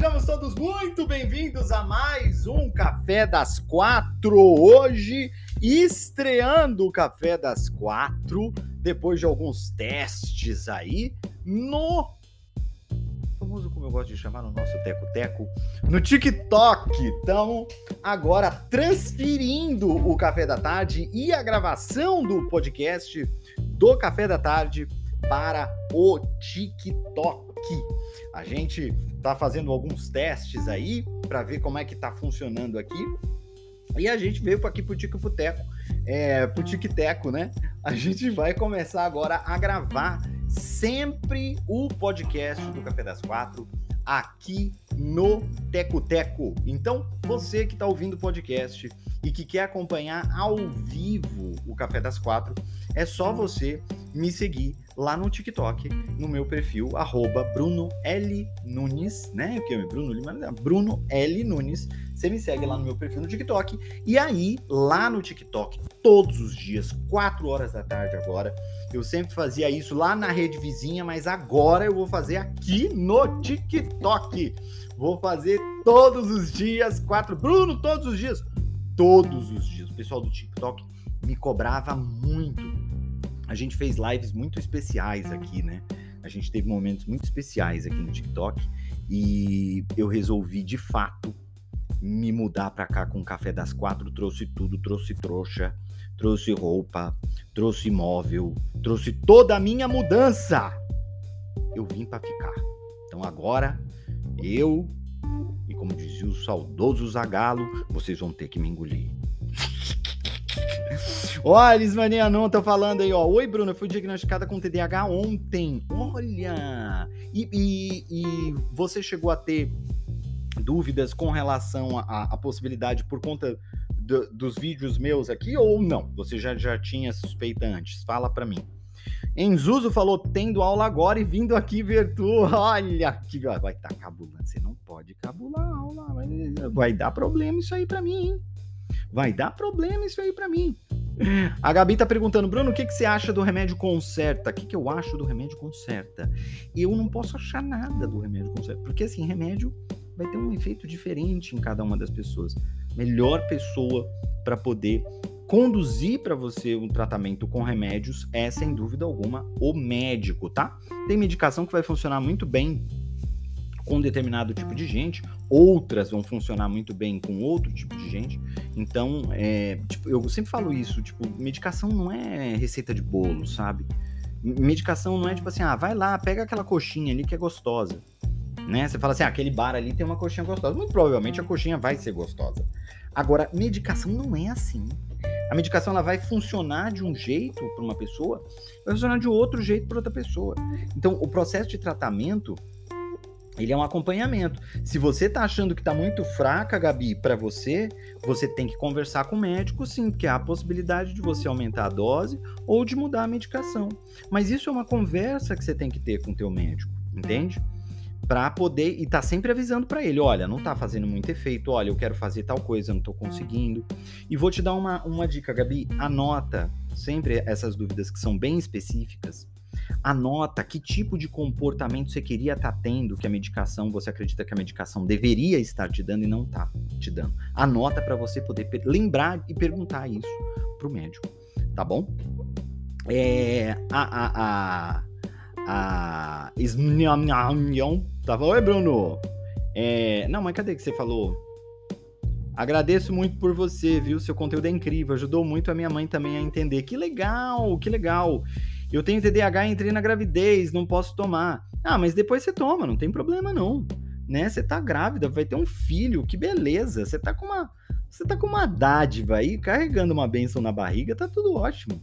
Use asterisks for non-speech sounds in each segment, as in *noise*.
Sejamos todos muito bem-vindos a mais um Café das Quatro. Hoje, estreando o Café das Quatro, depois de alguns testes aí, no famoso, como eu gosto de chamar, no nosso Teco-Teco, no TikTok. Então, agora transferindo o Café da Tarde e a gravação do podcast do Café da Tarde para o TikTok. A gente tá fazendo alguns testes aí para ver como é que tá funcionando aqui. E a gente veio aqui pro Tico Puteco, é, pro Tic-Teco, né? A gente vai começar agora a gravar sempre o podcast do Café das Quatro aqui no Teco Teco. Então, você que está ouvindo o podcast e que quer acompanhar ao vivo o Café das Quatro, é só você me seguir lá no TikTok, no meu perfil, arroba Bruno L. Nunes, né? Que é Bruno Lima, Bruno L. Nunes. Você me segue lá no meu perfil no TikTok. E aí, lá no TikTok, todos os dias, 4 horas da tarde agora, eu sempre fazia isso lá na rede vizinha, mas agora eu vou fazer aqui no TikTok. Vou fazer todos os dias, quatro. Bruno, todos os dias. Todos os dias. O pessoal do TikTok me cobrava muito a gente fez lives muito especiais aqui, né? A gente teve momentos muito especiais aqui no TikTok e eu resolvi de fato me mudar para cá com o café das quatro, trouxe tudo, trouxe trouxa, trouxe roupa, trouxe imóvel, trouxe toda a minha mudança. Eu vim para ficar. Então agora eu e como dizia o saudoso Zagalo, vocês vão ter que me engolir. Olha, Lismania não tá falando aí, ó. Oi, Bruno, eu fui diagnosticada com TDAH ontem. Olha! E, e, e você chegou a ter dúvidas com relação à possibilidade por conta do, dos vídeos meus aqui ou não? Você já, já tinha suspeita antes? Fala para mim. Enzuzo falou, tendo aula agora e vindo aqui ver tu. Olha que vai estar tá cabulando. Você não pode cabular a aula. Vai, vai dar problema isso aí para mim, hein? Vai dar problema isso aí para mim. A Gabi tá perguntando, Bruno, o que, que você acha do remédio Concerta? O que, que eu acho do remédio Concerta? Eu não posso achar nada do remédio Concerta, porque assim, remédio vai ter um efeito diferente em cada uma das pessoas. Melhor pessoa para poder conduzir para você um tratamento com remédios é, sem dúvida alguma, o médico, tá? Tem medicação que vai funcionar muito bem com determinado tipo de gente, outras vão funcionar muito bem com outro tipo de gente. Então, é, tipo, eu sempre falo isso, tipo, medicação não é receita de bolo, sabe? Medicação não é tipo assim, ah, vai lá, pega aquela coxinha ali que é gostosa. Né? Você fala assim, ah, aquele bar ali tem uma coxinha gostosa. Muito provavelmente a coxinha vai ser gostosa. Agora, medicação não é assim. A medicação ela vai funcionar de um jeito para uma pessoa, vai funcionar de outro jeito para outra pessoa. Então, o processo de tratamento ele é um acompanhamento. Se você tá achando que tá muito fraca, Gabi, para você, você tem que conversar com o médico, sim, porque há a possibilidade de você aumentar a dose ou de mudar a medicação. Mas isso é uma conversa que você tem que ter com o teu médico, entende? Para poder e tá sempre avisando para ele, olha, não tá fazendo muito efeito, olha, eu quero fazer tal coisa, não tô conseguindo. E vou te dar uma, uma dica, Gabi, anota sempre essas dúvidas que são bem específicas Anota que tipo de comportamento você queria estar tá tendo, que a medicação, você acredita que a medicação deveria estar te dando e não está te dando. Anota para você poder lembrar e perguntar isso pro médico, tá bom? É, a, a, a, a tá bom? Oi, Bruno. É, não, mas cadê que você falou? Agradeço muito por você, viu? Seu conteúdo é incrível, ajudou muito a minha mãe também a entender. Que legal, que legal. Eu tenho TDAH, entrei na gravidez, não posso tomar. Ah, mas depois você toma, não tem problema não. Né? Você tá grávida, vai ter um filho, que beleza. Você tá com uma, você tá com uma dádiva aí, carregando uma benção na barriga, tá tudo ótimo.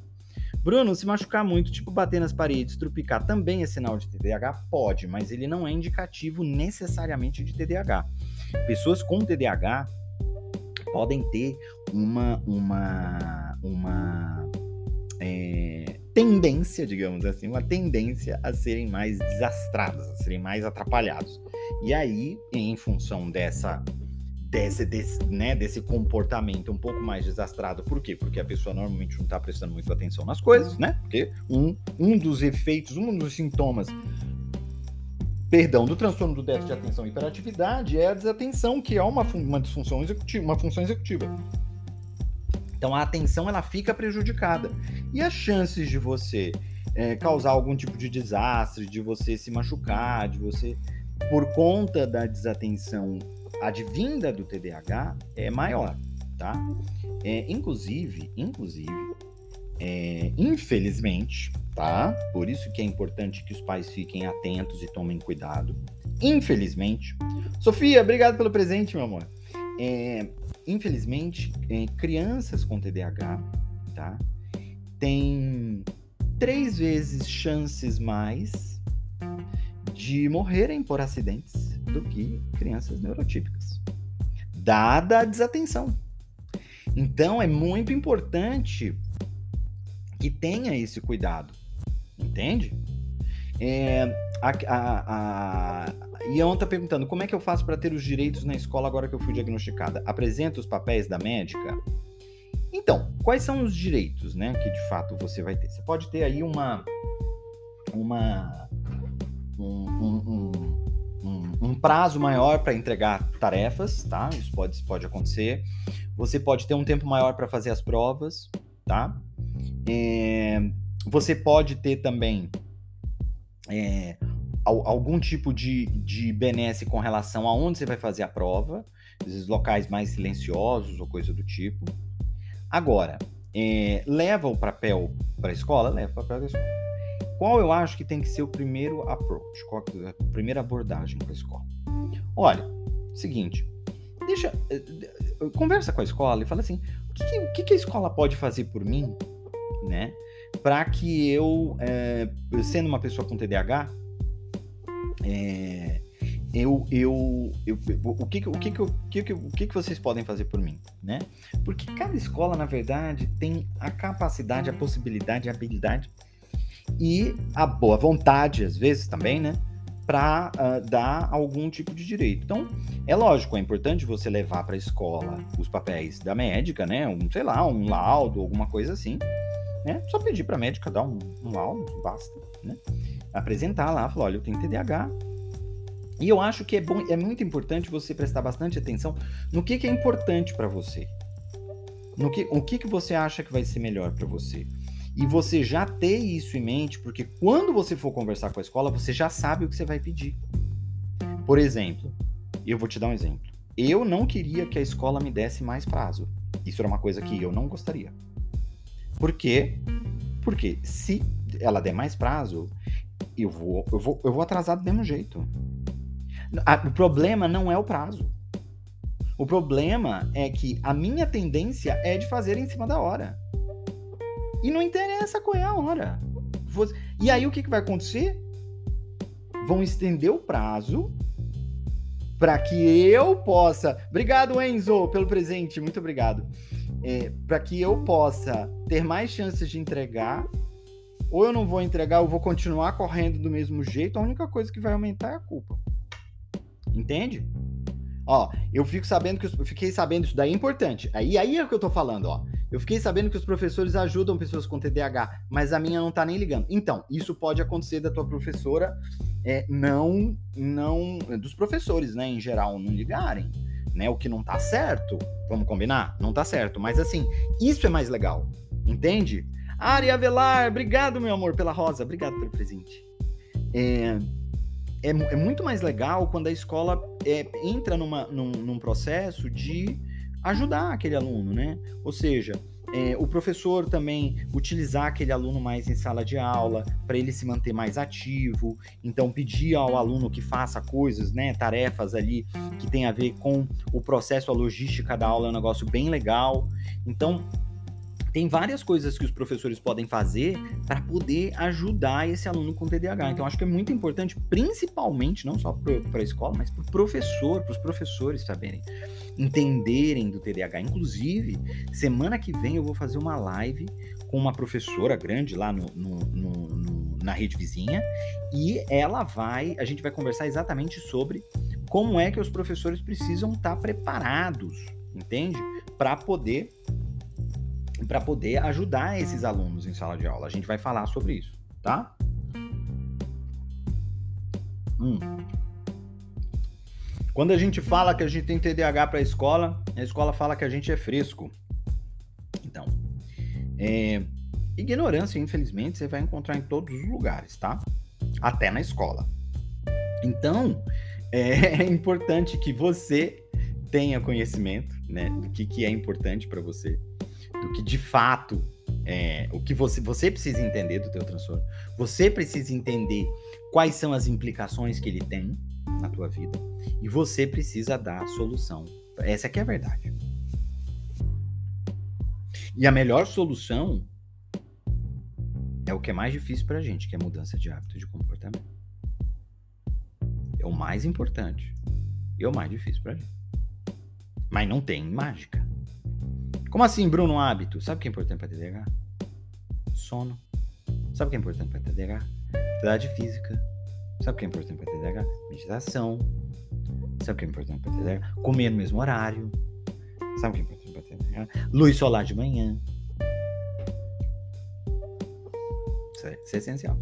Bruno, se machucar muito, tipo bater nas paredes, trupicar, também é sinal de TDAH? Pode, mas ele não é indicativo necessariamente de TDAH. Pessoas com TDAH podem ter uma, uma, uma é, tendência, digamos assim, uma tendência a serem mais desastrados, a serem mais atrapalhados. E aí, em função dessa desse, desse, né, desse comportamento um pouco mais desastrado. Por quê? Porque a pessoa normalmente não está prestando muito atenção nas coisas, né? Porque um, um dos efeitos, um dos sintomas perdão, do transtorno do déficit de atenção e hiperatividade é a desatenção, que é uma, uma disfunção executiva, uma função executiva. Então a atenção ela fica prejudicada. E as chances de você é, causar algum tipo de desastre, de você se machucar, de você, por conta da desatenção advinda do TDAH, é maior, tá? É, inclusive, inclusive, é, infelizmente, tá? Por isso que é importante que os pais fiquem atentos e tomem cuidado. Infelizmente, Sofia, obrigado pelo presente, meu amor. É, infelizmente, é, crianças com TDAH, tá? Tem três vezes chances mais de morrerem por acidentes do que crianças neurotípicas, dada a desatenção. Então, é muito importante que tenha esse cuidado. Entende? É, a, a, a Ian está perguntando como é que eu faço para ter os direitos na escola agora que eu fui diagnosticada? Apresenta os papéis da médica? Então, quais são os direitos, né, que de fato você vai ter? Você pode ter aí uma, uma um, um, um, um prazo maior para entregar tarefas, tá? Isso pode, pode acontecer. Você pode ter um tempo maior para fazer as provas, tá? É, você pode ter também é, algum tipo de, de benesse com relação a onde você vai fazer a prova, esses locais mais silenciosos ou coisa do tipo. Agora, é, leva o papel para a escola? Leva o papel da escola. Qual eu acho que tem que ser o primeiro approach? Qual é a primeira abordagem para a escola? Olha, seguinte, deixa, eh, conversa com a escola e fala assim, o que, o que a escola pode fazer por mim, né? Para que eu, é, sendo uma pessoa com TDAH, é, eu, eu, eu, o que, o que, o que, o que, vocês podem fazer por mim, né? Porque cada escola, na verdade, tem a capacidade, a possibilidade, a habilidade e a boa vontade, às vezes também, né? Para uh, ah, dar algum tipo de direito. Então, é lógico, é importante você levar para a escola os papéis da médica, né? Um, sei lá, um laudo, alguma coisa assim né? Só pedir para a médica dar um, um laudo, basta, né? Apresentar lá, falar, olha, eu tenho TDAH. E eu acho que é, bom, é muito importante você prestar bastante atenção no que, que é importante para você. No que, o que, que você acha que vai ser melhor para você. E você já ter isso em mente, porque quando você for conversar com a escola, você já sabe o que você vai pedir. Por exemplo, eu vou te dar um exemplo. Eu não queria que a escola me desse mais prazo. Isso era uma coisa que eu não gostaria. Por quê? Porque se ela der mais prazo, eu vou, eu vou, eu vou atrasar do mesmo jeito. O problema não é o prazo. O problema é que a minha tendência é de fazer em cima da hora. E não interessa qual é a hora. E aí o que, que vai acontecer? Vão estender o prazo para que eu possa. Obrigado, Enzo, pelo presente. Muito obrigado é, para que eu possa ter mais chances de entregar, ou eu não vou entregar, eu vou continuar correndo do mesmo jeito, a única coisa que vai aumentar é a culpa. Entende? Ó, eu fico sabendo que os, eu fiquei sabendo isso daí é importante. Aí aí é o que eu tô falando, ó. Eu fiquei sabendo que os professores ajudam pessoas com TDAH, mas a minha não tá nem ligando. Então, isso pode acontecer da tua professora é, não não dos professores, né, em geral, não ligarem né? O que não tá certo, vamos combinar? Não tá certo, mas assim, isso é mais legal, entende? Ari Avelar, obrigado, meu amor, pela rosa, obrigado pelo presente. É, é, é muito mais legal quando a escola é, entra numa, num, num processo de ajudar aquele aluno, né? Ou seja, é, o professor também utilizar aquele aluno mais em sala de aula para ele se manter mais ativo, então pedir ao aluno que faça coisas, né, tarefas ali que tem a ver com o processo, a logística da aula é um negócio bem legal. Então tem várias coisas que os professores podem fazer para poder ajudar esse aluno com TDAH. Então, acho que é muito importante, principalmente, não só para a escola, mas para o professor, para os professores saberem, entenderem do TDAH. Inclusive, semana que vem eu vou fazer uma live com uma professora grande lá no, no, no, na rede vizinha e ela vai, a gente vai conversar exatamente sobre como é que os professores precisam estar tá preparados, entende? Para poder para poder ajudar esses alunos em sala de aula. A gente vai falar sobre isso, tá? Hum. Quando a gente fala que a gente tem TDAH para a escola, a escola fala que a gente é fresco. Então, é, ignorância, infelizmente, você vai encontrar em todos os lugares, tá? Até na escola. Então, é *laughs* importante que você tenha conhecimento, né, do que, que é importante para você, do que de fato é, o que você, você precisa entender do teu transtorno. Você precisa entender quais são as implicações que ele tem na tua vida e você precisa dar a solução. Essa aqui é a verdade. E a melhor solução é o que é mais difícil pra gente, que é mudança de hábito de comportamento. É o mais importante e é o mais difícil pra gente. Mas não tem mágica. Como assim, Bruno, um hábito? Sabe o que é importante para TDAH? Sono. Sabe o que é importante para TDAH? Atividade física. Sabe o que é importante para TDAH? Meditação. Sabe o que é importante para TDAH? Comer no mesmo horário. Sabe o que é importante para TDAH? Luz solar de manhã. Isso é, isso é essencial.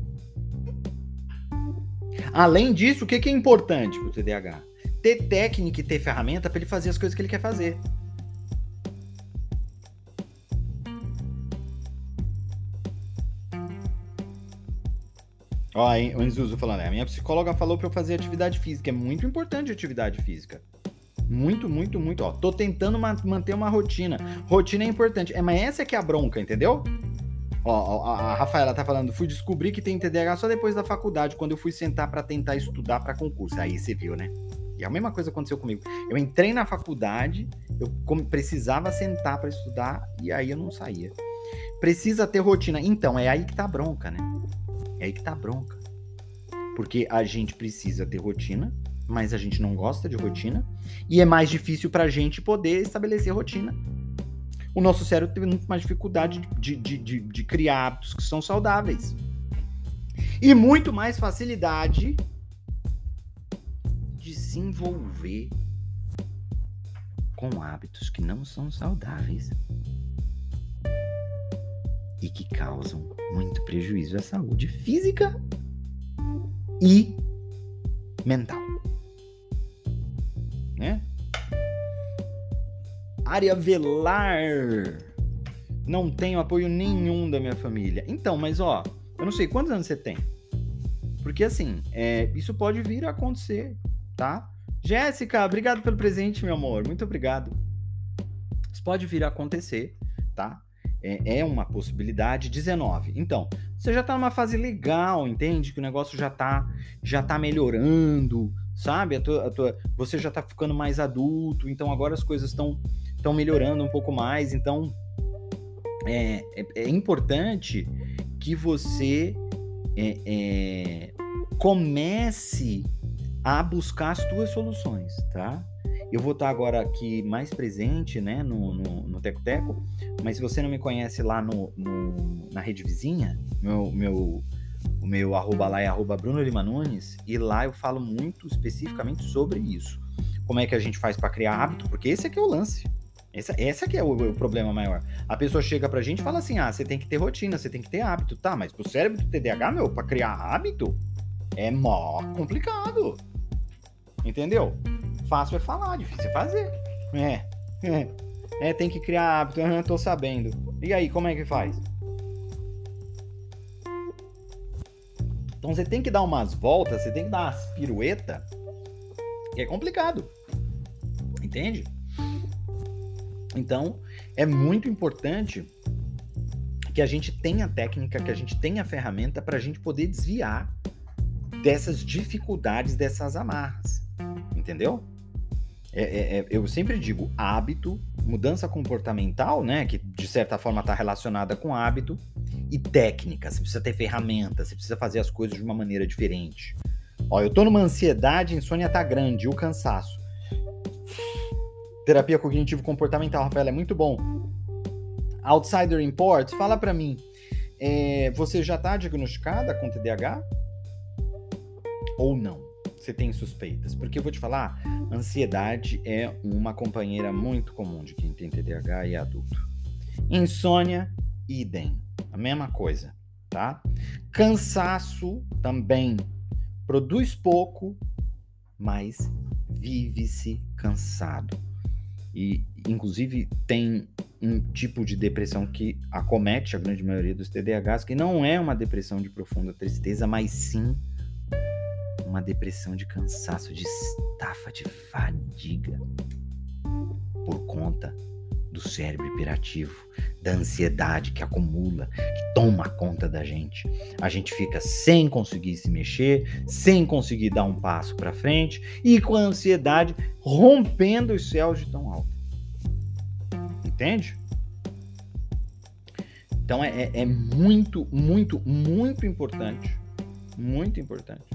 Além disso, o que é importante para o TDAH? Ter técnica e ter ferramenta para ele fazer as coisas que ele quer fazer. Ó, o Enzuzo falando, a minha psicóloga falou pra eu fazer atividade física. É muito importante atividade física. Muito, muito, muito. Ó, tô tentando ma manter uma rotina. Rotina é importante. É, mas essa é que é a bronca, entendeu? Ó, a, a Rafaela tá falando, fui descobrir que tem TDAH só depois da faculdade, quando eu fui sentar para tentar estudar para concurso. Aí você viu, né? E a mesma coisa aconteceu comigo. Eu entrei na faculdade, eu precisava sentar para estudar e aí eu não saía. Precisa ter rotina. Então, é aí que tá a bronca, né? É aí que tá a bronca. Porque a gente precisa ter rotina, mas a gente não gosta de rotina. E é mais difícil pra gente poder estabelecer rotina. O nosso cérebro tem muito mais dificuldade de, de, de, de criar hábitos que são saudáveis. E muito mais facilidade de se envolver com hábitos que não são saudáveis e que causam muito prejuízo à saúde física e mental. Né? Área velar. Não tenho apoio nenhum da minha família. Então, mas ó, eu não sei quantos anos você tem. Porque assim, é, isso pode vir a acontecer, tá? Jéssica, obrigado pelo presente, meu amor. Muito obrigado. Isso pode vir a acontecer, tá? É, é uma possibilidade. 19. Então, você já tá numa fase legal, entende? Que o negócio já tá, já tá melhorando, sabe? A tua, a tua, você já tá ficando mais adulto, então agora as coisas estão estão melhorando um pouco mais. Então, é, é, é importante que você é, é comece a buscar as tuas soluções, tá? Eu vou estar agora aqui mais presente, né, no, no, no Teco Teco, mas se você não me conhece lá no, no na rede vizinha, meu, meu, o meu arroba lá é arroba Bruno Lima Nunes, e lá eu falo muito especificamente sobre isso. Como é que a gente faz para criar hábito, porque esse aqui é o lance. Esse, esse aqui é o, o, problema maior. A pessoa chega pra gente e fala assim: ah, você tem que ter rotina, você tem que ter hábito. Tá, mas pro cérebro do TDAH, meu, pra criar hábito, é mó complicado. Entendeu? Fácil é falar, difícil é fazer. É. É, é tem que criar hábito, eu tô sabendo. E aí, como é que faz? Então você tem que dar umas voltas, você tem que dar umas piruetas, que é complicado. Entende? Então, é muito importante que a gente tenha técnica, que a gente tenha ferramenta para a gente poder desviar dessas dificuldades, dessas amarras. Entendeu? É, é, é, eu sempre digo hábito, mudança comportamental, né? Que de certa forma está relacionada com hábito, e técnica. Você precisa ter ferramentas, você precisa fazer as coisas de uma maneira diferente. Ó, eu tô numa ansiedade, insônia tá grande, o cansaço. Terapia cognitivo-comportamental, Rafael, é muito bom. Outsider Imports, fala para mim, é, você já tá diagnosticada com TDAH? Ou não? Você tem suspeitas? Porque eu vou te falar, ansiedade é uma companheira muito comum de quem tem TDAH e é adulto. Insônia, idem, a mesma coisa, tá? Cansaço também produz pouco, mas vive-se cansado. E, inclusive, tem um tipo de depressão que acomete a grande maioria dos TDAHs, que não é uma depressão de profunda tristeza, mas sim uma depressão de cansaço, de estafa, de fadiga, por conta do cérebro hiperativo, da ansiedade que acumula, que toma conta da gente. A gente fica sem conseguir se mexer, sem conseguir dar um passo para frente e com a ansiedade rompendo os céus de tão alto. Entende? Então é, é, é muito, muito, muito importante, muito importante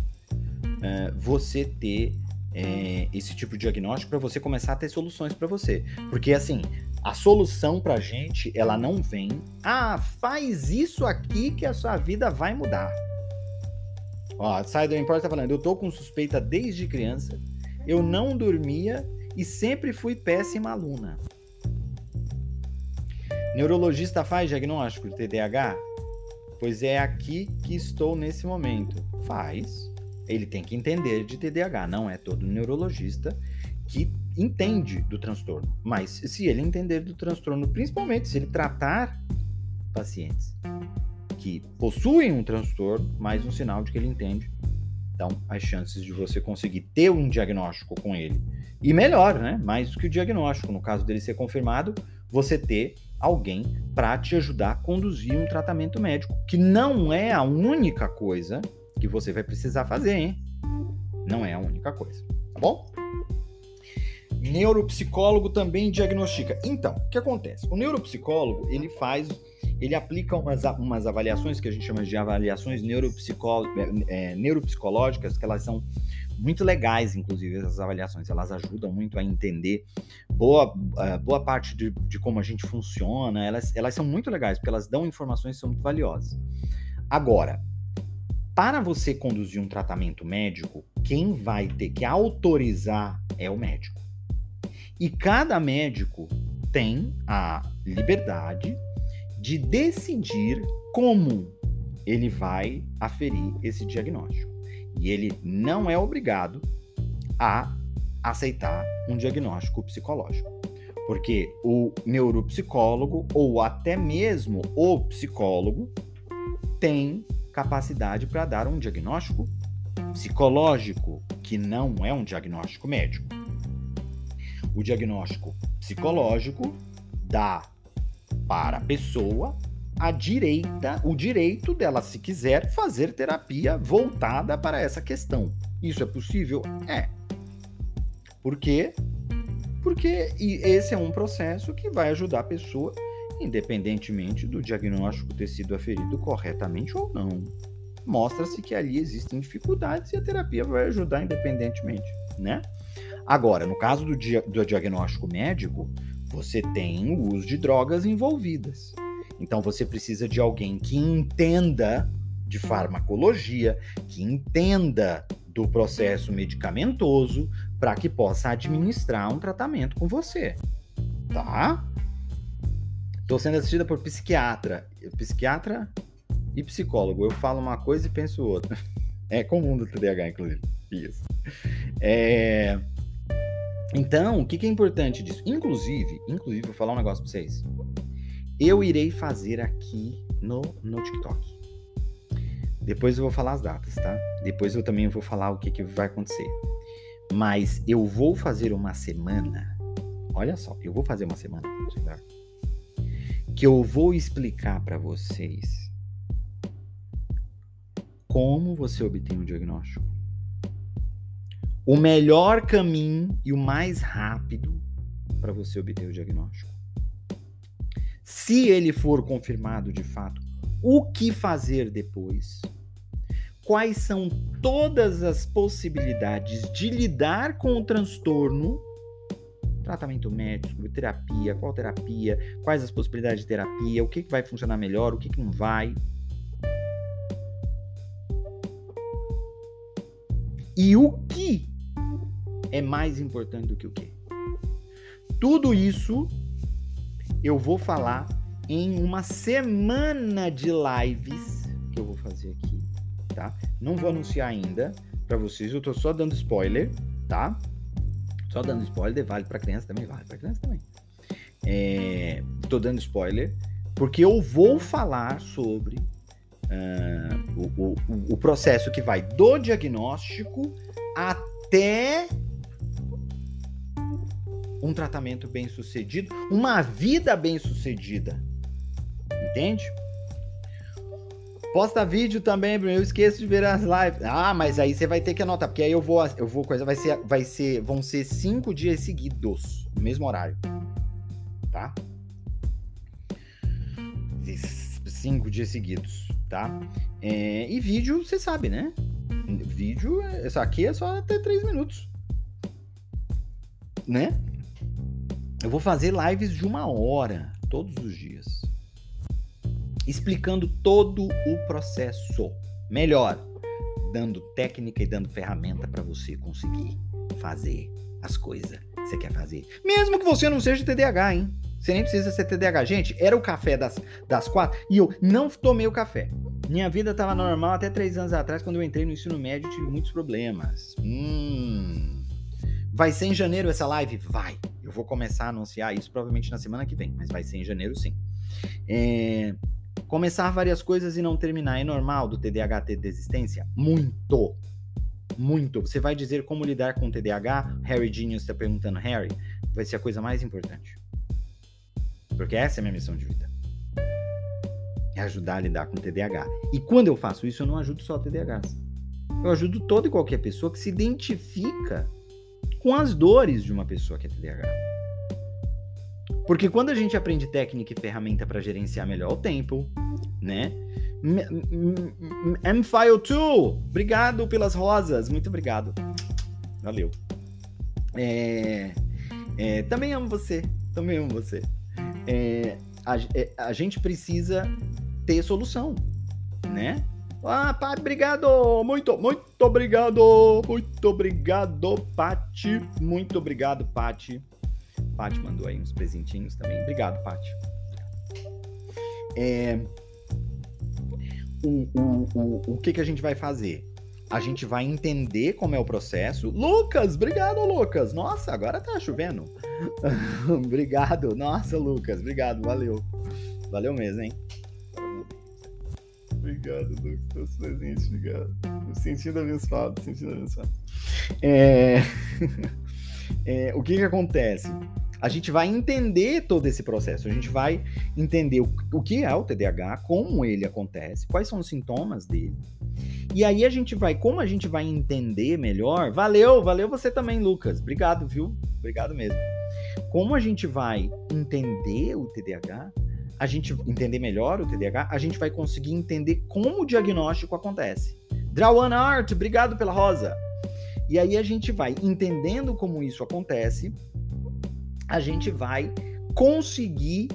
é, você ter é, esse tipo de diagnóstico para você começar a ter soluções para você. Porque assim, a solução pra gente, ela não vem, ah, faz isso aqui que a sua vida vai mudar. Ó, do Import tá falando, eu tô com suspeita desde criança, eu não dormia e sempre fui péssima aluna. Neurologista faz diagnóstico de TDAH? Pois é aqui que estou nesse momento. Faz. Ele tem que entender de TDAH, não é todo neurologista que entende do transtorno. Mas se ele entender do transtorno, principalmente se ele tratar pacientes que possuem um transtorno, mais um sinal de que ele entende. Então, as chances de você conseguir ter um diagnóstico com ele. E melhor, né? Mais do que o diagnóstico, no caso dele ser confirmado, você ter alguém para te ajudar a conduzir um tratamento médico, que não é a única coisa que você vai precisar fazer, hein? Não é a única coisa, tá bom? neuropsicólogo também diagnostica. Então, o que acontece? O neuropsicólogo, ele faz, ele aplica umas, umas avaliações que a gente chama de avaliações é, neuropsicológicas, que elas são muito legais, inclusive, essas avaliações. Elas ajudam muito a entender boa, uh, boa parte de, de, como a gente funciona. Elas, elas são muito legais, porque elas dão informações que são muito valiosas. Agora, para você conduzir um tratamento médico, quem vai ter que autorizar é o médico. E cada médico tem a liberdade de decidir como ele vai aferir esse diagnóstico. E ele não é obrigado a aceitar um diagnóstico psicológico. Porque o neuropsicólogo ou até mesmo o psicólogo tem capacidade para dar um diagnóstico psicológico, que não é um diagnóstico médico. O diagnóstico psicológico dá para a pessoa a direita, o direito dela, se quiser, fazer terapia voltada para essa questão. Isso é possível? É. Por quê? Porque esse é um processo que vai ajudar a pessoa, independentemente do diagnóstico ter sido aferido corretamente ou não. Mostra-se que ali existem dificuldades e a terapia vai ajudar independentemente, né? Agora, no caso do, dia, do diagnóstico médico, você tem o uso de drogas envolvidas. Então você precisa de alguém que entenda de farmacologia, que entenda do processo medicamentoso para que possa administrar um tratamento com você. Tá? Estou sendo assistida por psiquiatra. Psiquiatra e psicólogo. Eu falo uma coisa e penso outra. *laughs* É comum do TDAH, inclusive. Isso. É... Então, o que, é importante disso? Inclusive, inclusive, vou falar um negócio pra vocês. Eu irei fazer aqui no, no TikTok. Depois eu vou falar as datas, tá? Depois eu também vou falar o que, que vai acontecer. Mas eu vou fazer uma semana. Olha só, eu vou fazer uma semana que eu vou explicar para vocês como você obtém um diagnóstico o melhor caminho e o mais rápido para você obter o diagnóstico. Se ele for confirmado de fato, o que fazer depois? Quais são todas as possibilidades de lidar com o transtorno? Tratamento médico, terapia, qual terapia, quais as possibilidades de terapia, o que, que vai funcionar melhor, o que, que não vai. E o que é mais importante do que o que? Tudo isso eu vou falar em uma semana de lives que eu vou fazer aqui, tá? Não vou anunciar ainda para vocês, eu tô só dando spoiler, tá? Só dando spoiler, vale para criança também, vale para criança também. É, tô dando spoiler porque eu vou falar sobre uh, o, o, o processo que vai do diagnóstico até um tratamento bem sucedido, uma vida bem sucedida. Entende? Posta vídeo também, Bruno. Eu esqueço de ver as lives. Ah, mas aí você vai ter que anotar, porque aí eu vou, eu vou coisa, vai ser, vai ser, vão ser cinco dias seguidos, no mesmo horário, tá? Cinco dias seguidos, tá? É, e vídeo, você sabe, né? Vídeo, isso aqui é só até três minutos, né? Eu vou fazer lives de uma hora todos os dias, explicando todo o processo. Melhor, dando técnica e dando ferramenta para você conseguir fazer as coisas que você quer fazer. Mesmo que você não seja TDAH, hein? Você nem precisa ser TDAH. Gente, era o café das, das quatro e eu não tomei o café. Minha vida estava normal até três anos atrás, quando eu entrei no ensino médio tive muitos problemas. Hum. Vai ser em janeiro essa live? Vai. Eu vou começar a anunciar isso provavelmente na semana que vem, mas vai ser em janeiro sim. É... Começar várias coisas e não terminar é normal do TDAH ter desistência? Muito. Muito. Você vai dizer como lidar com o TDAH? Harry Genius está perguntando, Harry, vai ser a coisa mais importante. Porque essa é a minha missão de vida. É ajudar a lidar com o TDAH. E quando eu faço isso, eu não ajudo só o TDAH. Eu ajudo toda e qualquer pessoa que se identifica com as dores de uma pessoa que é TDAH. Porque quando a gente aprende técnica e ferramenta para gerenciar melhor o tempo, né? M-File2, obrigado pelas rosas, muito obrigado. Valeu. É, é, também amo você, também amo você. É, a, é, a gente precisa ter solução, né? Ah, pai, obrigado! Muito, muito obrigado! Muito obrigado, Pati! Muito obrigado, Pati. Pati mandou aí uns presentinhos também. Obrigado, Pati. É, o, o, o, o que, que a gente vai fazer? A gente vai entender como é o processo. Lucas, obrigado, Lucas. Nossa, agora tá chovendo. *laughs* obrigado. Nossa, Lucas, obrigado, valeu. Valeu mesmo, hein? Obrigado, Lucas, pelos presentes, obrigado. Sentindo abençoado, sentindo abençoado. É... *laughs* é, o que que acontece? A gente vai entender todo esse processo, a gente vai entender o, o que é o TDAH, como ele acontece, quais são os sintomas dele. E aí a gente vai, como a gente vai entender melhor, valeu, valeu você também, Lucas. Obrigado, viu? Obrigado mesmo. Como a gente vai entender o TDAH, a gente entender melhor o TDAH, a gente vai conseguir entender como o diagnóstico acontece. Drawan Art, obrigado pela rosa. E aí a gente vai entendendo como isso acontece, a gente vai conseguir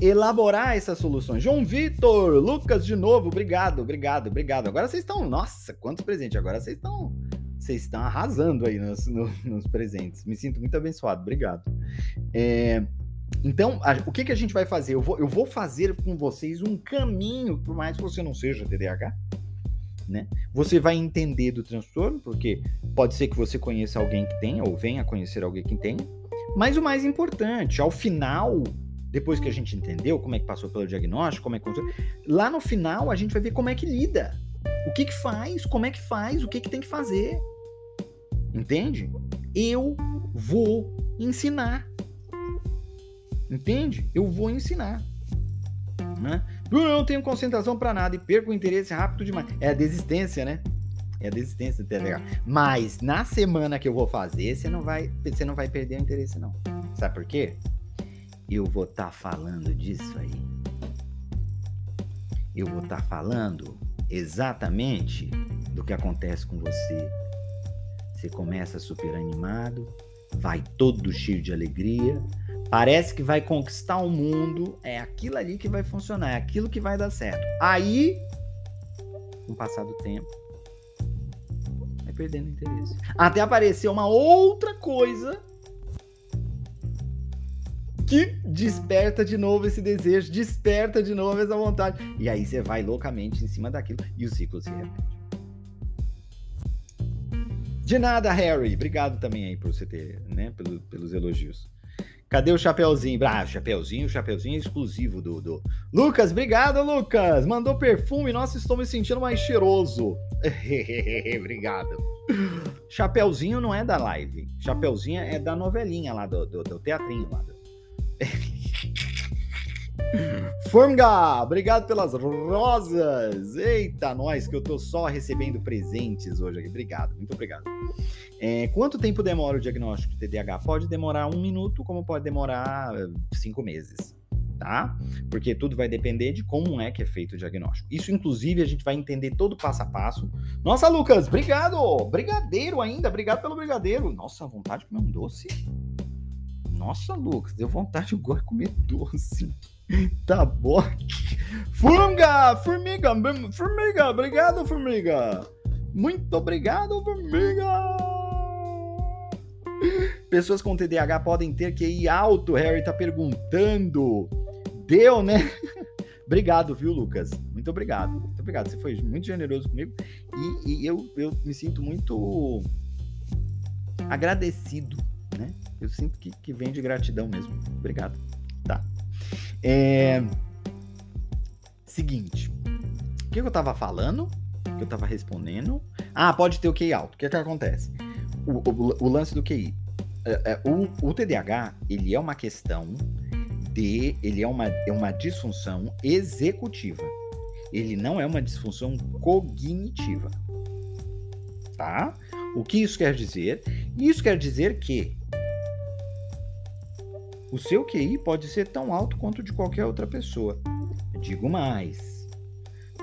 elaborar essas soluções. João Vitor, Lucas de novo, obrigado, obrigado, obrigado. Agora vocês estão, nossa, quantos presentes! Agora vocês estão, vocês estão arrasando aí nos, no, nos presentes. Me sinto muito abençoado, obrigado. É, então, a, o que, que a gente vai fazer? Eu vou, eu vou fazer com vocês um caminho, por mais que você não seja TDAH, né? Você vai entender do transtorno, porque pode ser que você conheça alguém que tenha, ou venha conhecer alguém que tenha. Mas o mais importante, ao final, depois que a gente entendeu como é que passou pelo diagnóstico, como é que lá no final a gente vai ver como é que lida. O que que faz, como é que faz, o que que tem que fazer. Entende? Eu vou ensinar. Entende? Eu vou ensinar. Né? Eu não tenho concentração para nada e perco o interesse rápido demais. É a desistência, né? É a desistência do TDAH. Mas na semana que eu vou fazer, você não vai, você não vai perder o interesse não. Sabe por quê? eu vou estar tá falando disso aí. Eu vou estar tá falando exatamente do que acontece com você. Você começa super animado, vai todo cheio de alegria, parece que vai conquistar o mundo, é aquilo ali que vai funcionar, é aquilo que vai dar certo. Aí, com o passar do tempo, perdendo interesse. Até aparecer uma outra coisa que desperta de novo esse desejo, desperta de novo essa vontade. E aí você vai loucamente em cima daquilo e o ciclo se repete. De nada, Harry. Obrigado também aí por você ter, né, pelo, pelos elogios. Cadê o Chapeuzinho? Ah, Chapeuzinho, Chapeuzinho é exclusivo do, do. Lucas, obrigado, Lucas. Mandou perfume. Nossa, estou me sentindo mais cheiroso. *laughs* obrigado. Chapeuzinho não é da live. Chapeuzinho é da novelinha lá, do, do, do teatrinho lá. *laughs* Formiga, obrigado pelas rosas. Eita, nós que eu tô só recebendo presentes hoje aqui. Obrigado, muito obrigado. É, quanto tempo demora o diagnóstico de TDAH? Pode demorar um minuto, como pode demorar cinco meses, tá? Porque tudo vai depender de como é que é feito o diagnóstico. Isso, inclusive, a gente vai entender todo passo a passo. Nossa, Lucas, obrigado! Brigadeiro ainda, obrigado pelo brigadeiro. Nossa, vontade de comer um doce. Nossa, Lucas, deu vontade agora de comer doce. *laughs* Tá bom. Funga! Formiga! Formiga! Obrigado, formiga! Muito obrigado, formiga! Pessoas com TDAH podem ter QI alto, Harry tá perguntando. Deu, né? *laughs* obrigado, viu, Lucas? Muito obrigado. Muito obrigado. Você foi muito generoso comigo e, e eu, eu me sinto muito agradecido, né? Eu sinto que, que vem de gratidão mesmo. Obrigado. Tá. É... Seguinte. O que eu tava falando? O que eu tava respondendo? Ah, pode ter o QI alto. O que, é que acontece? O, o, o lance do QI. É, é, o, o TDAH, ele é uma questão de. Ele é uma, é uma disfunção executiva. Ele não é uma disfunção cognitiva. Tá? O que isso quer dizer? Isso quer dizer que o seu QI pode ser tão alto quanto de qualquer outra pessoa. Digo mais: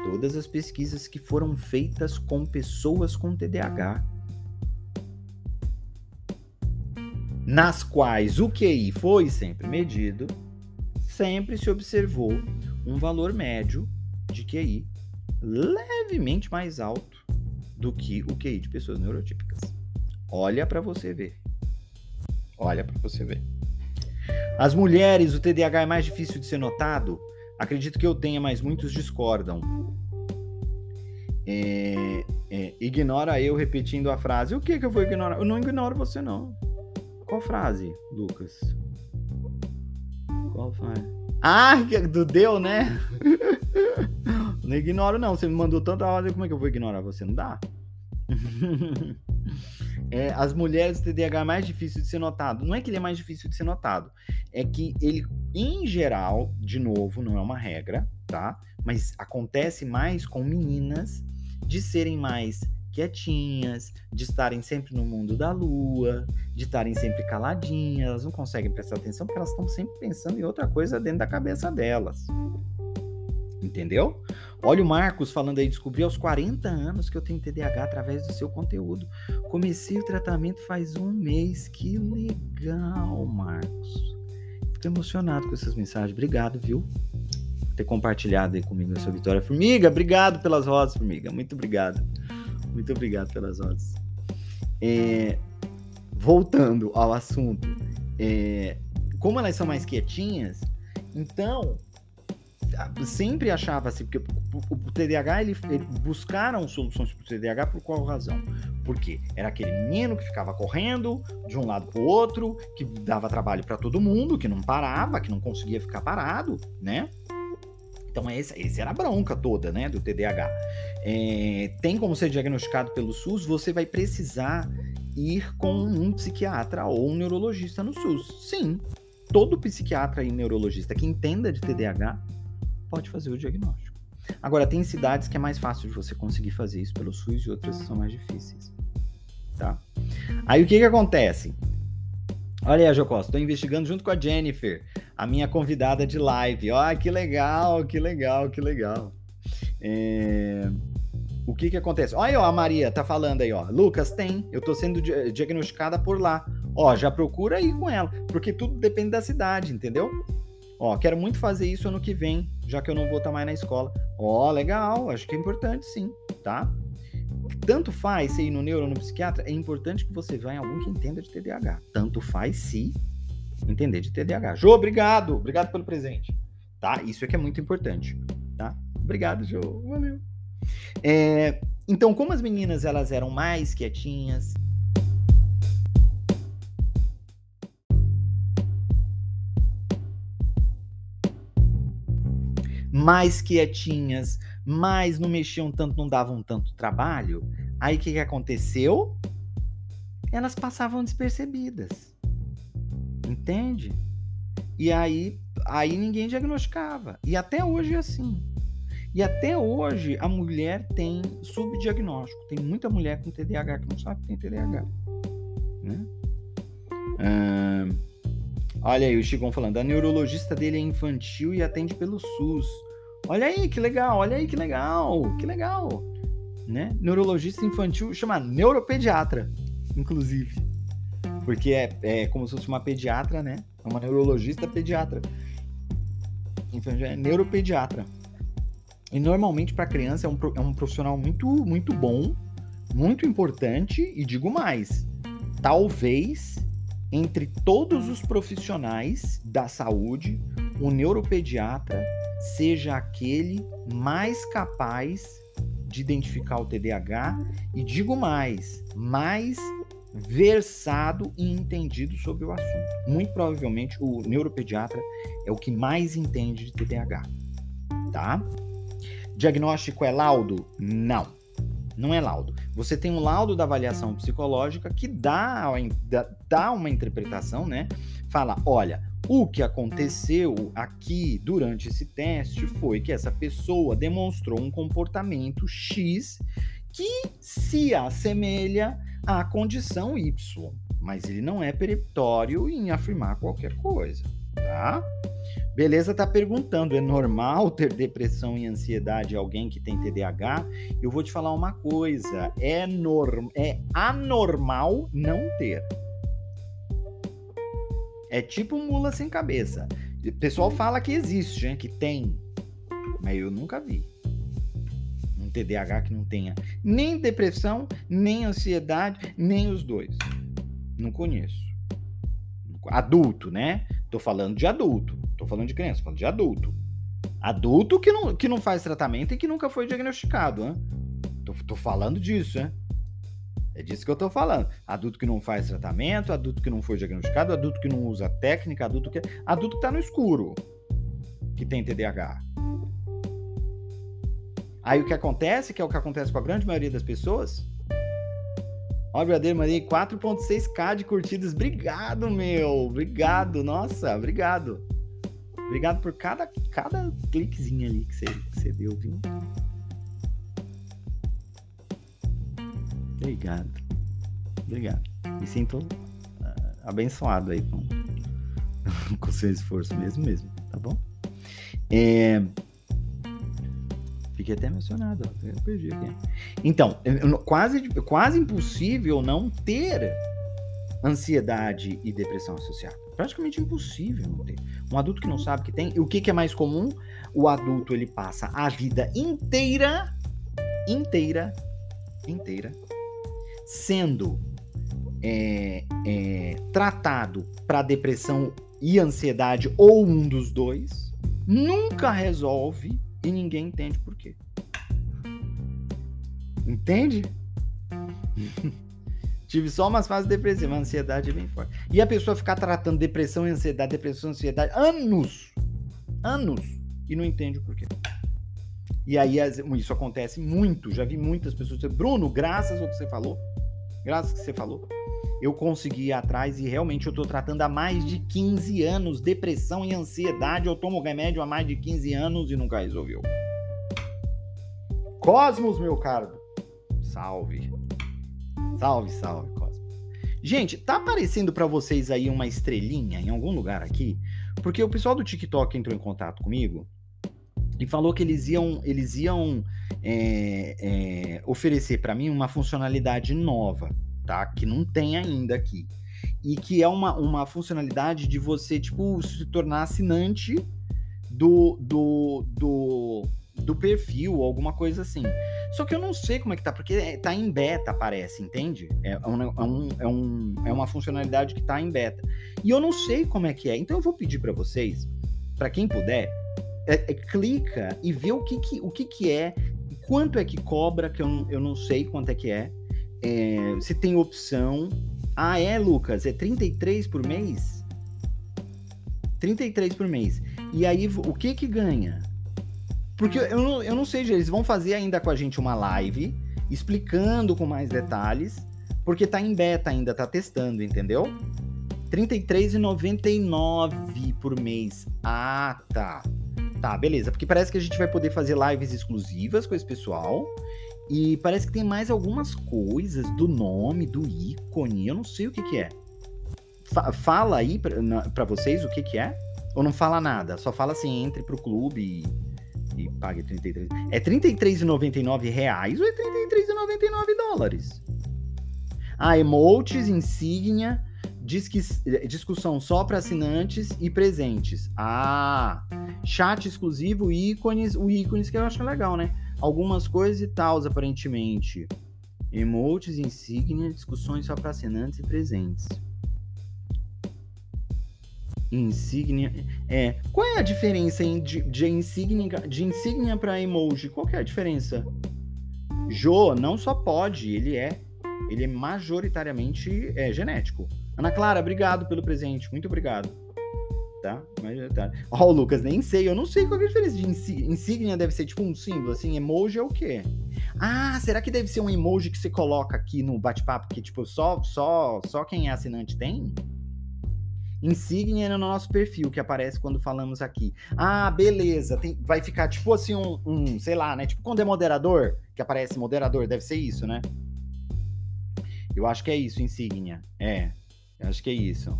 todas as pesquisas que foram feitas com pessoas com TDAH, nas quais o QI foi sempre medido, sempre se observou um valor médio de QI levemente mais alto do que o QI de pessoas neurotípicas. Olha para você ver. Olha para você ver. As mulheres, o TDAH é mais difícil de ser notado? Acredito que eu tenha, mas muitos discordam. É, é, ignora eu repetindo a frase. O que, que eu vou ignorar? Eu não ignoro você, não. Qual frase, Lucas? Qual frase? Ah, do deu, né? *laughs* não ignoro, não. Você me mandou tanta ordem, como é que eu vou ignorar você? Não dá? *laughs* é, as mulheres TDAH é mais difícil de ser notado. Não é que ele é mais difícil de ser notado, é que ele, em geral, de novo, não é uma regra, tá? Mas acontece mais com meninas de serem mais quietinhas, de estarem sempre no mundo da lua, de estarem sempre caladinhas, elas não conseguem prestar atenção porque elas estão sempre pensando em outra coisa dentro da cabeça delas. Entendeu? Olha o Marcos falando aí, descobri aos 40 anos que eu tenho TDAH através do seu conteúdo. Comecei o tratamento faz um mês. Que legal, Marcos. Fico emocionado com essas mensagens. Obrigado, viu? Por ter compartilhado aí comigo a sua vitória. Formiga, obrigado pelas rosas, Formiga. Muito obrigado. Muito obrigado pelas rosas. É, voltando ao assunto, é, como elas são mais quietinhas, então sempre achava-se que o, TDAH ele, ele, buscaram soluções para o TDAH por qual razão? Porque era aquele menino que ficava correndo de um lado para o outro, que dava trabalho para todo mundo, que não parava, que não conseguia ficar parado, né? Então esse, esse era a bronca toda, né, do TDAH. É, tem como ser diagnosticado pelo SUS, você vai precisar ir com um psiquiatra ou um neurologista no SUS. Sim, todo psiquiatra e neurologista que entenda de TDAH pode fazer o diagnóstico. Agora, tem cidades que é mais fácil de você conseguir fazer isso pelo SUS e outras são mais difíceis. Tá? Aí o que que acontece? Olha aí, Jocosta, estou investigando junto com a Jennifer a minha convidada de live. Ó, que legal, que legal, que legal. É... O que que acontece? Olha ó, a Maria tá falando aí, ó. Lucas, tem. Eu tô sendo diagnosticada por lá. Ó, já procura aí com ela, porque tudo depende da cidade, entendeu? Ó, quero muito fazer isso ano que vem, já que eu não vou estar mais na escola. Ó, legal, acho que é importante sim, tá? Tanto faz se ir no neuro ou no psiquiatra, é importante que você vá em algum que entenda de TDAH. Tanto faz se entender de TDAH. Jô, obrigado, obrigado pelo presente, tá? Isso é que é muito importante, tá? Obrigado, Jô, valeu. É, então, como as meninas elas eram mais quietinhas, mais quietinhas, mais não mexiam tanto, não davam tanto trabalho. Aí o que, que aconteceu? Elas passavam despercebidas. Entende? E aí, aí ninguém diagnosticava. E até hoje é assim. E até hoje a mulher tem subdiagnóstico. Tem muita mulher com TDAH que não sabe que tem TDAH. Né? Ah, olha aí o Chicon falando. A neurologista dele é infantil e atende pelo SUS. Olha aí que legal, olha aí que legal, que legal. Né? Neurologista infantil chama neuropediatra, inclusive. Porque é, é como se fosse uma pediatra, né? É uma neurologista pediatra. Infantil é neuropediatra. E normalmente para criança é um, é um profissional muito, muito bom, muito importante, e digo mais, talvez entre todos os profissionais da saúde, o neuropediatra seja aquele mais capaz de identificar o TDAH e digo mais, mais versado e entendido sobre o assunto. Muito provavelmente o neuropediatra é o que mais entende de TDAH, tá? Diagnóstico é laudo? Não. Não é laudo. Você tem um laudo da avaliação psicológica que dá, dá uma interpretação, né? Fala, olha, o que aconteceu aqui durante esse teste foi que essa pessoa demonstrou um comportamento X que se assemelha à condição Y, mas ele não é peremptório em afirmar qualquer coisa, tá? Beleza tá perguntando, é normal ter depressão e ansiedade alguém que tem TDAH? Eu vou te falar uma coisa, é, norm é anormal não ter. É tipo mula sem cabeça. O pessoal fala que existe, né, que tem, mas eu nunca vi um TDAH que não tenha nem depressão, nem ansiedade, nem os dois. Não conheço. Adulto, né? Tô falando de adulto. Tô falando de criança, tô falando de adulto. Adulto que não, que não faz tratamento e que nunca foi diagnosticado, né? Tô, tô falando disso, né? É disso que eu tô falando. Adulto que não faz tratamento, adulto que não foi diagnosticado, adulto que não usa técnica, adulto que. Adulto que tá no escuro. Que tem TDAH. Aí o que acontece, que é o que acontece com a grande maioria das pessoas, Ó, verdadeiro, mandei 4.6k de curtidas. Obrigado, meu. Obrigado. Nossa, obrigado. Obrigado por cada, cada cliquezinho ali que você, que você deu, viu? Obrigado. Obrigado. Me sinto uh, abençoado aí com, *laughs* com seu esforço mesmo, mesmo, tá bom? É... Fiquei até emocionado, ó. eu perdi aqui. Então, quase, quase impossível não ter ansiedade e depressão associada. Praticamente impossível não ter. Um adulto que não sabe que tem. E o que, que é mais comum? O adulto ele passa a vida inteira, inteira, inteira, sendo é, é, tratado para depressão e ansiedade ou um dos dois, nunca resolve e ninguém entende por quê. Entende? *laughs* Tive só umas fases depressivas, a ansiedade é bem forte. E a pessoa ficar tratando depressão e ansiedade, depressão e ansiedade, anos, anos, e não entende o porquê. E aí isso acontece muito, já vi muitas pessoas dizer, Bruno, graças ao que você falou, graças que você falou, eu consegui ir atrás e realmente eu tô tratando há mais de 15 anos depressão e ansiedade. Eu tomo remédio há mais de 15 anos e nunca resolveu. Cosmos, meu caro. Salve. Salve, salve, Cosmos. Gente, tá aparecendo para vocês aí uma estrelinha em algum lugar aqui? Porque o pessoal do TikTok entrou em contato comigo e falou que eles iam, eles iam é, é, oferecer para mim uma funcionalidade nova, tá? Que não tem ainda aqui. E que é uma, uma funcionalidade de você, tipo, se tornar assinante do, do, do, do perfil, alguma coisa assim. Só que eu não sei como é que tá, porque é, tá em beta, parece, entende? É, um, é, um, é, um, é uma funcionalidade que tá em beta. E eu não sei como é que é. Então eu vou pedir para vocês, para quem puder, é, é, clica e vê o que, que, o que, que é, quanto é que cobra, que eu, não, eu não sei quanto é que é, é, se tem opção. Ah, é, Lucas? É 33 por mês? 33 por mês. E aí, o que que ganha? Porque eu não, eu não sei, eles vão fazer ainda com a gente uma live explicando com mais detalhes, porque tá em beta ainda, tá testando, entendeu? R$ 33,99 por mês. Ah, tá. Tá, beleza. Porque parece que a gente vai poder fazer lives exclusivas com esse pessoal. E parece que tem mais algumas coisas do nome, do ícone. Eu não sei o que, que é. Fa fala aí para vocês o que, que é? Ou não fala nada? Só fala assim, entre pro clube e e pague 33. É 33,99 reais ou é 33,99 dólares? Ah, emotes, insígnia, discussão só para assinantes e presentes. Ah, chat exclusivo, ícones, o ícones que eu acho legal, né? Algumas coisas e tal, aparentemente. Emotes, insígnia, discussões só para assinantes e presentes. Insígnia. É. Qual é a diferença de, de insígnia, de insígnia para emoji? Qual que é a diferença? Jo não só pode, ele é. Ele é majoritariamente é, genético. Ana Clara, obrigado pelo presente. Muito obrigado. Tá? Tá. Ó, oh, Lucas, nem sei. Eu não sei qual é a diferença de insígnia. Deve ser tipo um símbolo, assim. Emoji é o quê? Ah, será que deve ser um emoji que você coloca aqui no bate-papo que, tipo, só, só, só quem é assinante tem? Insígnia no nosso perfil, que aparece quando falamos aqui. Ah, beleza. Tem, vai ficar tipo assim, um, um, sei lá, né? Tipo quando é moderador, que aparece moderador, deve ser isso, né? Eu acho que é isso, insígnia. É. Eu acho que é isso.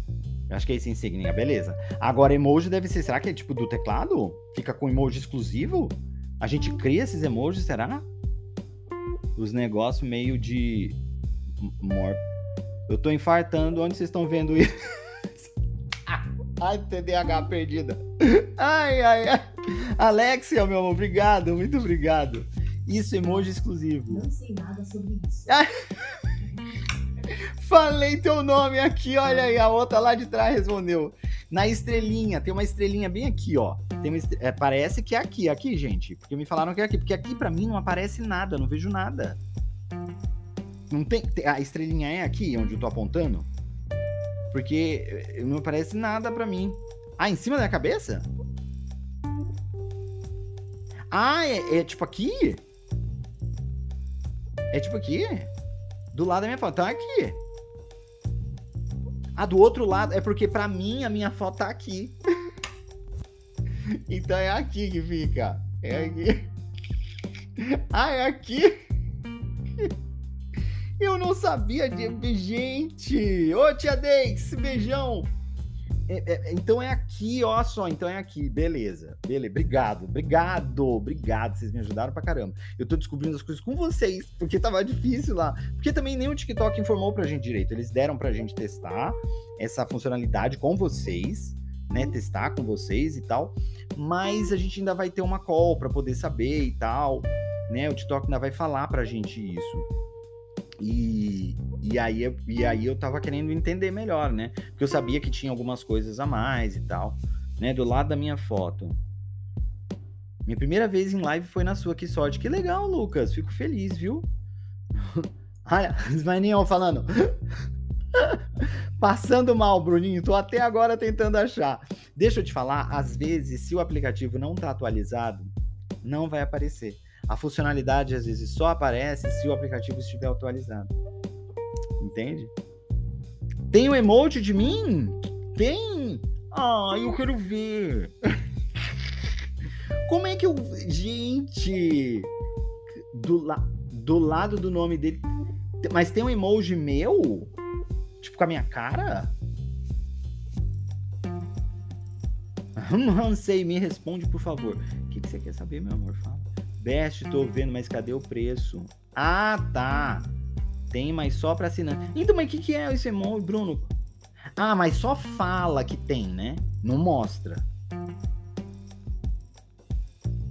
Eu acho que é isso, insígnia. Beleza. Agora, emoji deve ser. Será que é tipo do teclado? Fica com emoji exclusivo? A gente cria esses emojis, será? Os negócios meio de. Mor... Eu tô infartando. Onde vocês estão vendo isso? *laughs* Ai, TDAH perdida. Ai, ai, ai. Alexia, meu amor, obrigado, muito obrigado. Isso, emoji exclusivo. Não sei nada sobre isso. *laughs* Falei teu nome aqui, olha aí, a outra lá de trás respondeu. Na estrelinha, tem uma estrelinha bem aqui, ó. Tem uma é, parece que é aqui, aqui, gente. Porque me falaram que é aqui. Porque aqui para mim não aparece nada, não vejo nada. Não tem. A estrelinha é aqui, onde eu tô apontando? Porque eh, não parece nada para mim. Ah, em cima da cabeça? Ah, é, é, tipo aqui? É tipo aqui? Do lado da minha foto. Então é aqui. Ah, do outro lado. É porque pra mim a minha foto tá aqui. *laughs* então é aqui que fica. É aqui. *laughs* Ah, é aqui? *laughs* Eu não sabia de. Gente! Ô, tia Dex, beijão! É, é, então é aqui, ó só, então é aqui, beleza, beleza, obrigado, obrigado, obrigado, vocês me ajudaram pra caramba. Eu tô descobrindo as coisas com vocês, porque tava difícil lá, porque também nem o TikTok informou pra gente direito, eles deram pra gente testar essa funcionalidade com vocês, né, testar com vocês e tal, mas a gente ainda vai ter uma call pra poder saber e tal, né, o TikTok ainda vai falar pra gente isso. E, e, aí, eu, e aí eu tava querendo entender melhor, né? Porque eu sabia que tinha algumas coisas a mais e tal, né? Do lado da minha foto. Minha primeira vez em live foi na sua, que sorte. Que legal, Lucas. Fico feliz, viu? *laughs* Olha, Ismael *laughs* falando. *laughs* Passando mal, Bruninho. Tô até agora tentando achar. Deixa eu te falar, às vezes, se o aplicativo não tá atualizado, não vai aparecer. A funcionalidade às vezes só aparece se o aplicativo estiver atualizado. Entende? Tem o um emoji de mim? Tem! Ah, eu quero ver. *laughs* Como é que eu. Gente! Do, la... do lado do nome dele. Mas tem um emoji meu? Tipo, com a minha cara? *laughs* Não sei, me responde, por favor. O que, que você quer saber, meu amor? Fala. Best, tô vendo, mas cadê o preço? Ah, tá. Tem, mas só pra assinar. Então, mas o que, que é esse emoji, Bruno? Ah, mas só fala que tem, né? Não mostra.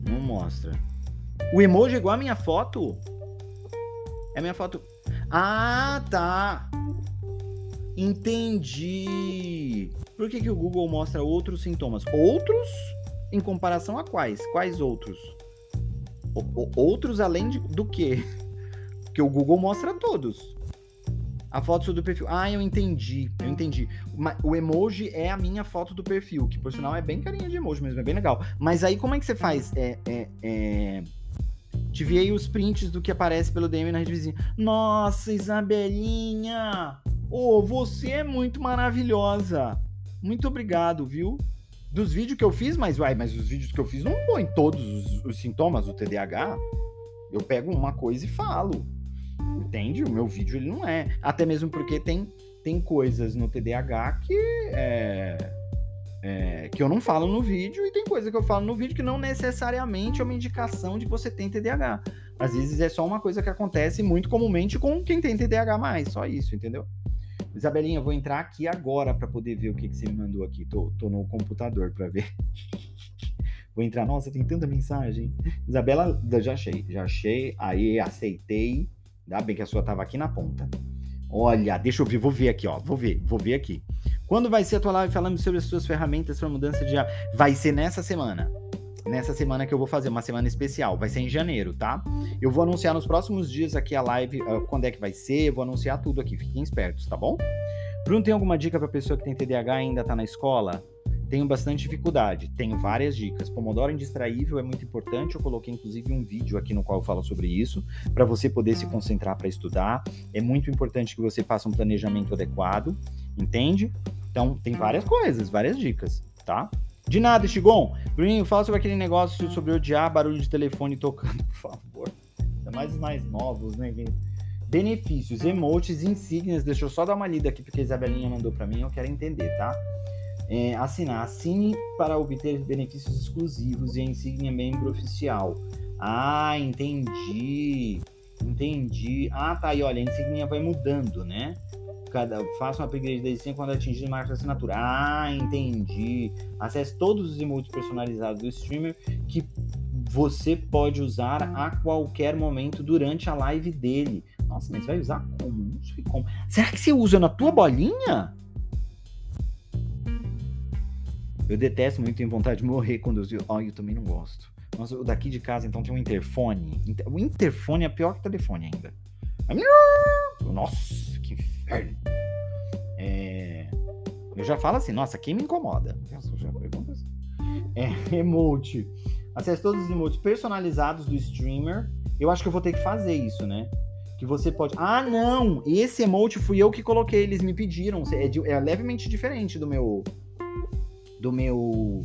Não mostra. O emoji é igual a minha foto? É a minha foto. Ah, tá. Entendi. Por que, que o Google mostra outros sintomas? Outros em comparação a quais? Quais outros? O, outros além de, do que? Porque o Google mostra todos. A foto do perfil. Ah, eu entendi. Eu entendi. O emoji é a minha foto do perfil, que por sinal é bem carinha de emoji mesmo, é bem legal. Mas aí como é que você faz? É, é, é... Tive aí os prints do que aparece pelo DM na rede vizinha. Nossa, Isabelinha! Ô, oh, você é muito maravilhosa. Muito obrigado, viu? Dos vídeos que eu fiz, mas uai, mas os vídeos que eu fiz não põem todos os, os sintomas do TDAH. Eu pego uma coisa e falo. Entende? O meu vídeo ele não é. Até mesmo porque tem, tem coisas no TDAH que é, é, que eu não falo no vídeo e tem coisa que eu falo no vídeo que não necessariamente é uma indicação de que você tem TDAH. Às vezes é só uma coisa que acontece muito comumente com quem tem TDAH mais, só isso, entendeu? Isabelinha, eu vou entrar aqui agora para poder ver o que, que você me mandou aqui. Tô, tô no computador para ver. *laughs* vou entrar. Nossa, tem tanta mensagem. Isabela, já achei. Já achei. Aí, aceitei. Ainda bem que a sua tava aqui na ponta. Olha, deixa eu ver, vou ver aqui, ó. Vou ver, vou ver aqui. Quando vai ser a tua live falando sobre as suas ferramentas para mudança de hábito? Vai ser nessa semana. Nessa semana que eu vou fazer, uma semana especial. Vai ser em janeiro, tá? Eu vou anunciar nos próximos dias aqui a live, uh, quando é que vai ser, vou anunciar tudo aqui. Fiquem espertos, tá bom? Bruno, tem alguma dica para pessoa que tem TDAH e ainda tá na escola? Tenho bastante dificuldade, tenho várias dicas. Pomodoro indistraível é muito importante. Eu coloquei inclusive um vídeo aqui no qual eu falo sobre isso, para você poder se concentrar para estudar. É muito importante que você faça um planejamento adequado, entende? Então, tem várias coisas, várias dicas, tá? De nada, Chigon. Bruninho, fala sobre aquele negócio sobre odiar barulho de telefone tocando, *laughs* por favor. Ainda mais os mais novos, né? Benefícios, emotes, insígnias. Deixa eu só dar uma lida aqui, porque a Isabelinha mandou para mim, eu quero entender, tá? É, assinar. Assine para obter benefícios exclusivos e a insígnia membro oficial. Ah, entendi. Entendi. Ah, tá aí, olha, a insígnia vai mudando, né? Cada, faça um upgrade da insígnia quando atingir marca de assinatura. Ah, entendi. Acesse todos os emotes personalizados do streamer que você pode usar a qualquer momento durante a live dele. Nossa, mas vai usar como? Não sei como. Será que você usa na tua bolinha? Eu detesto muito, tenho vontade de morrer quando eu. Oh, eu também não gosto. Nossa, o daqui de casa, então, tem um interfone. O interfone é pior que o telefone ainda. Nossa, que inferno. É... Eu já falo assim, nossa, quem me incomoda? Nossa, já pergunto assim. É, *laughs* emote. Acesse todos os emotes personalizados do streamer. Eu acho que eu vou ter que fazer isso, né? Que você pode. Ah, não! Esse emote fui eu que coloquei, eles me pediram. É, de... é levemente diferente do meu do meu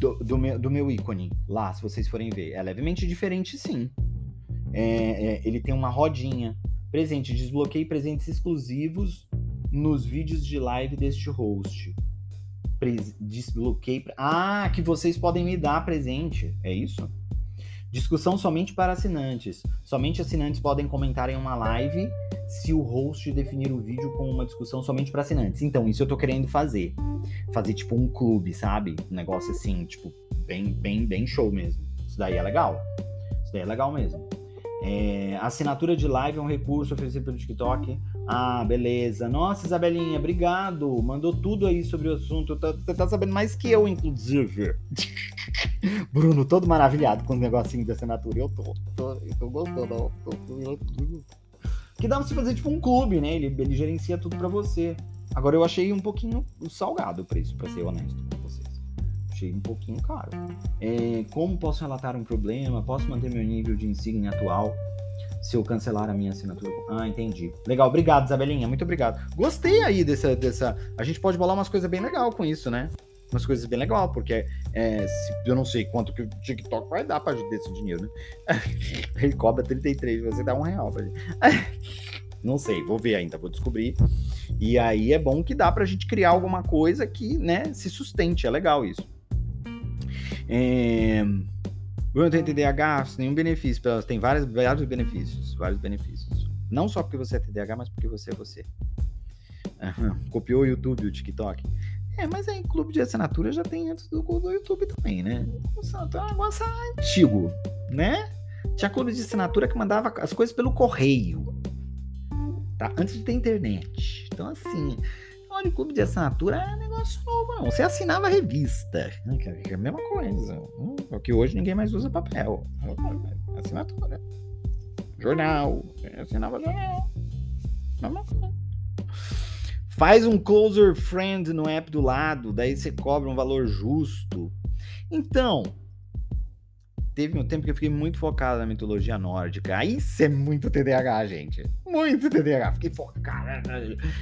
do, do, meu, do meu ícone lá, se vocês forem ver. É levemente diferente, sim. É, é, ele tem uma rodinha. Presente, desbloqueie presentes exclusivos nos vídeos de live deste host. Pres desbloqueie. Ah, que vocês podem me dar presente. É isso? Discussão somente para assinantes. Somente assinantes podem comentar em uma live se o host definir o vídeo com uma discussão somente para assinantes. Então, isso eu tô querendo fazer. Fazer tipo um clube, sabe? Um negócio assim, tipo, bem, bem, bem show mesmo. Isso daí é legal. Isso daí é legal mesmo. É, assinatura de live é um recurso oferecido pelo TikTok. Ah, beleza. Nossa, Isabelinha, obrigado. Mandou tudo aí sobre o assunto. Você tá sabendo mais que eu, inclusive. *laughs* Bruno, todo maravilhado com os negocinhos de assinatura. Eu tô. tô eu tô gostando. Tô, tô, tô, que dá pra você fazer tipo um clube, né? Ele, ele gerencia tudo para você. Agora eu achei um pouquinho salgado o preço, para ser honesto com vocês. Achei um pouquinho caro. É, como posso relatar um problema? Posso manter meu nível de insígnia atual? Se eu cancelar a minha assinatura. Ah, entendi. Legal, obrigado, Isabelinha. Muito obrigado. Gostei aí dessa. dessa... A gente pode bolar umas coisas bem legal com isso, né? Umas coisas bem legal, porque é, se, eu não sei quanto que o TikTok vai dar pra desse dinheiro, né? *laughs* Ele cobra 33, você dá um real pra gente. *laughs* Não sei, vou ver ainda, vou descobrir. E aí é bom que dá pra gente criar alguma coisa que, né, se sustente. É legal isso. É... Bruno tem TDAH, nenhum benefício. Tem vários, vários benefícios. Vários benefícios. Não só porque você é TDAH, mas porque você é você. Copiou o YouTube, o TikTok. É, mas aí clube de assinatura já tem antes do, do YouTube também, né? Então é um negócio antigo, né? Tinha clube de assinatura que mandava as coisas pelo correio. Tá? Antes de ter internet. Então, assim, olha, clube de assinatura é negócio novo, não. Você assinava a revista. Né, é a mesma coisa. É o que hoje ninguém mais usa papel. Assinatura. Jornal. Assinava jornal. Faz um closer friend no app do lado, daí você cobra um valor justo. Então, teve um tempo que eu fiquei muito focado na mitologia nórdica. Aí isso é muito TDAH, gente. Muito TDAH. Fiquei focado.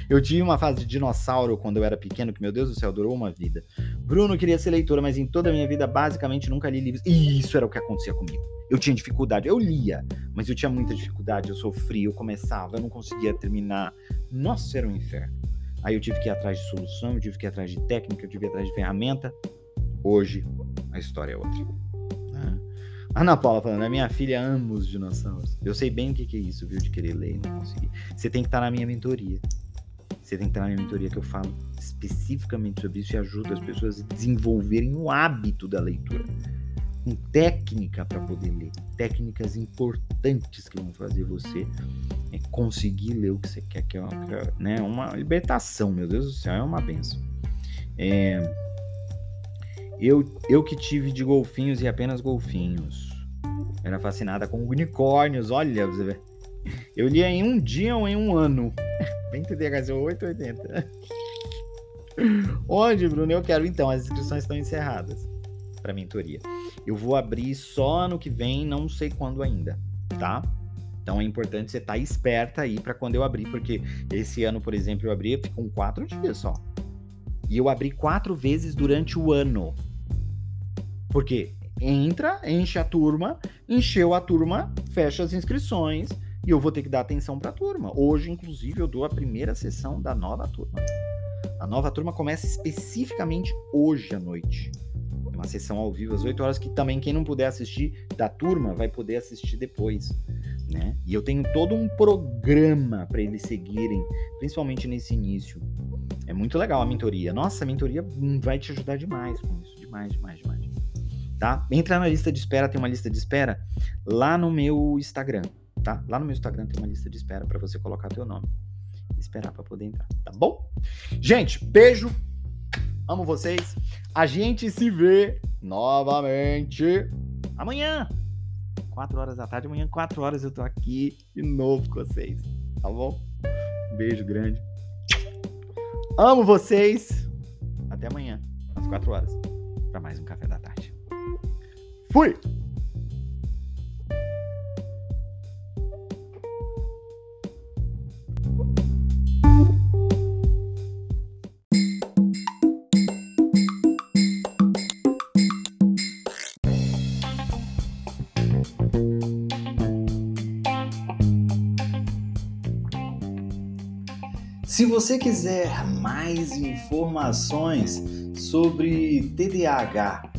Eu tive uma fase de dinossauro quando eu era pequeno, que, meu Deus do céu, durou uma vida. Bruno queria ser leitora, mas em toda a minha vida, basicamente, nunca li livros. E isso era o que acontecia comigo. Eu tinha dificuldade. Eu lia, mas eu tinha muita dificuldade. Eu sofria, eu começava, eu não conseguia terminar. Nossa, era um inferno. Aí eu tive que ir atrás de solução, eu tive que ir atrás de técnica, eu tive que ir atrás de ferramenta. Hoje, a história é outra. Ana Paula falando, a minha filha ama os dinossauros. Eu sei bem o que, que é isso, viu? De querer ler e não conseguir. Você tem que estar na minha mentoria. Você tem que estar na minha mentoria que eu falo especificamente sobre isso e ajudo as pessoas a desenvolverem o hábito da leitura com técnica para poder ler, técnicas importantes que vão fazer você é, conseguir ler o que você quer, que é, uma, é, né, uma libertação, meu Deus do céu, é uma benção. É, eu, eu que tive de golfinhos e apenas golfinhos. Era fascinada com unicórnios, olha, você vê. Eu lia em um dia ou em um ano. Bem TDHZ 880. Onde, Bruno? Eu quero então. As inscrições estão encerradas para mentoria. Eu vou abrir só ano que vem, não sei quando ainda, tá? Então é importante você estar tá esperta aí para quando eu abrir, porque esse ano, por exemplo, eu abri com quatro dias só. E eu abri quatro vezes durante o ano. Porque entra, enche a turma, encheu a turma, fecha as inscrições e eu vou ter que dar atenção para a turma. Hoje, inclusive, eu dou a primeira sessão da nova turma. A nova turma começa especificamente hoje à noite uma sessão ao vivo às 8 horas que também quem não puder assistir da turma vai poder assistir depois, né? E eu tenho todo um programa para eles seguirem, principalmente nesse início. É muito legal a mentoria. Nossa, a mentoria vai te ajudar demais com isso, demais, demais, demais. Tá? Entra na lista de espera, tem uma lista de espera lá no meu Instagram, tá? Lá no meu Instagram tem uma lista de espera para você colocar teu nome esperar para poder entrar, tá bom? Gente, beijo. Amo vocês. A gente se vê novamente amanhã. 4 horas da tarde, amanhã, 4 horas eu tô aqui de novo com vocês. Tá bom? Um beijo grande. Amo vocês. Até amanhã, às 4 horas, para mais um café da tarde. Fui! Se você quiser mais informações sobre TDAH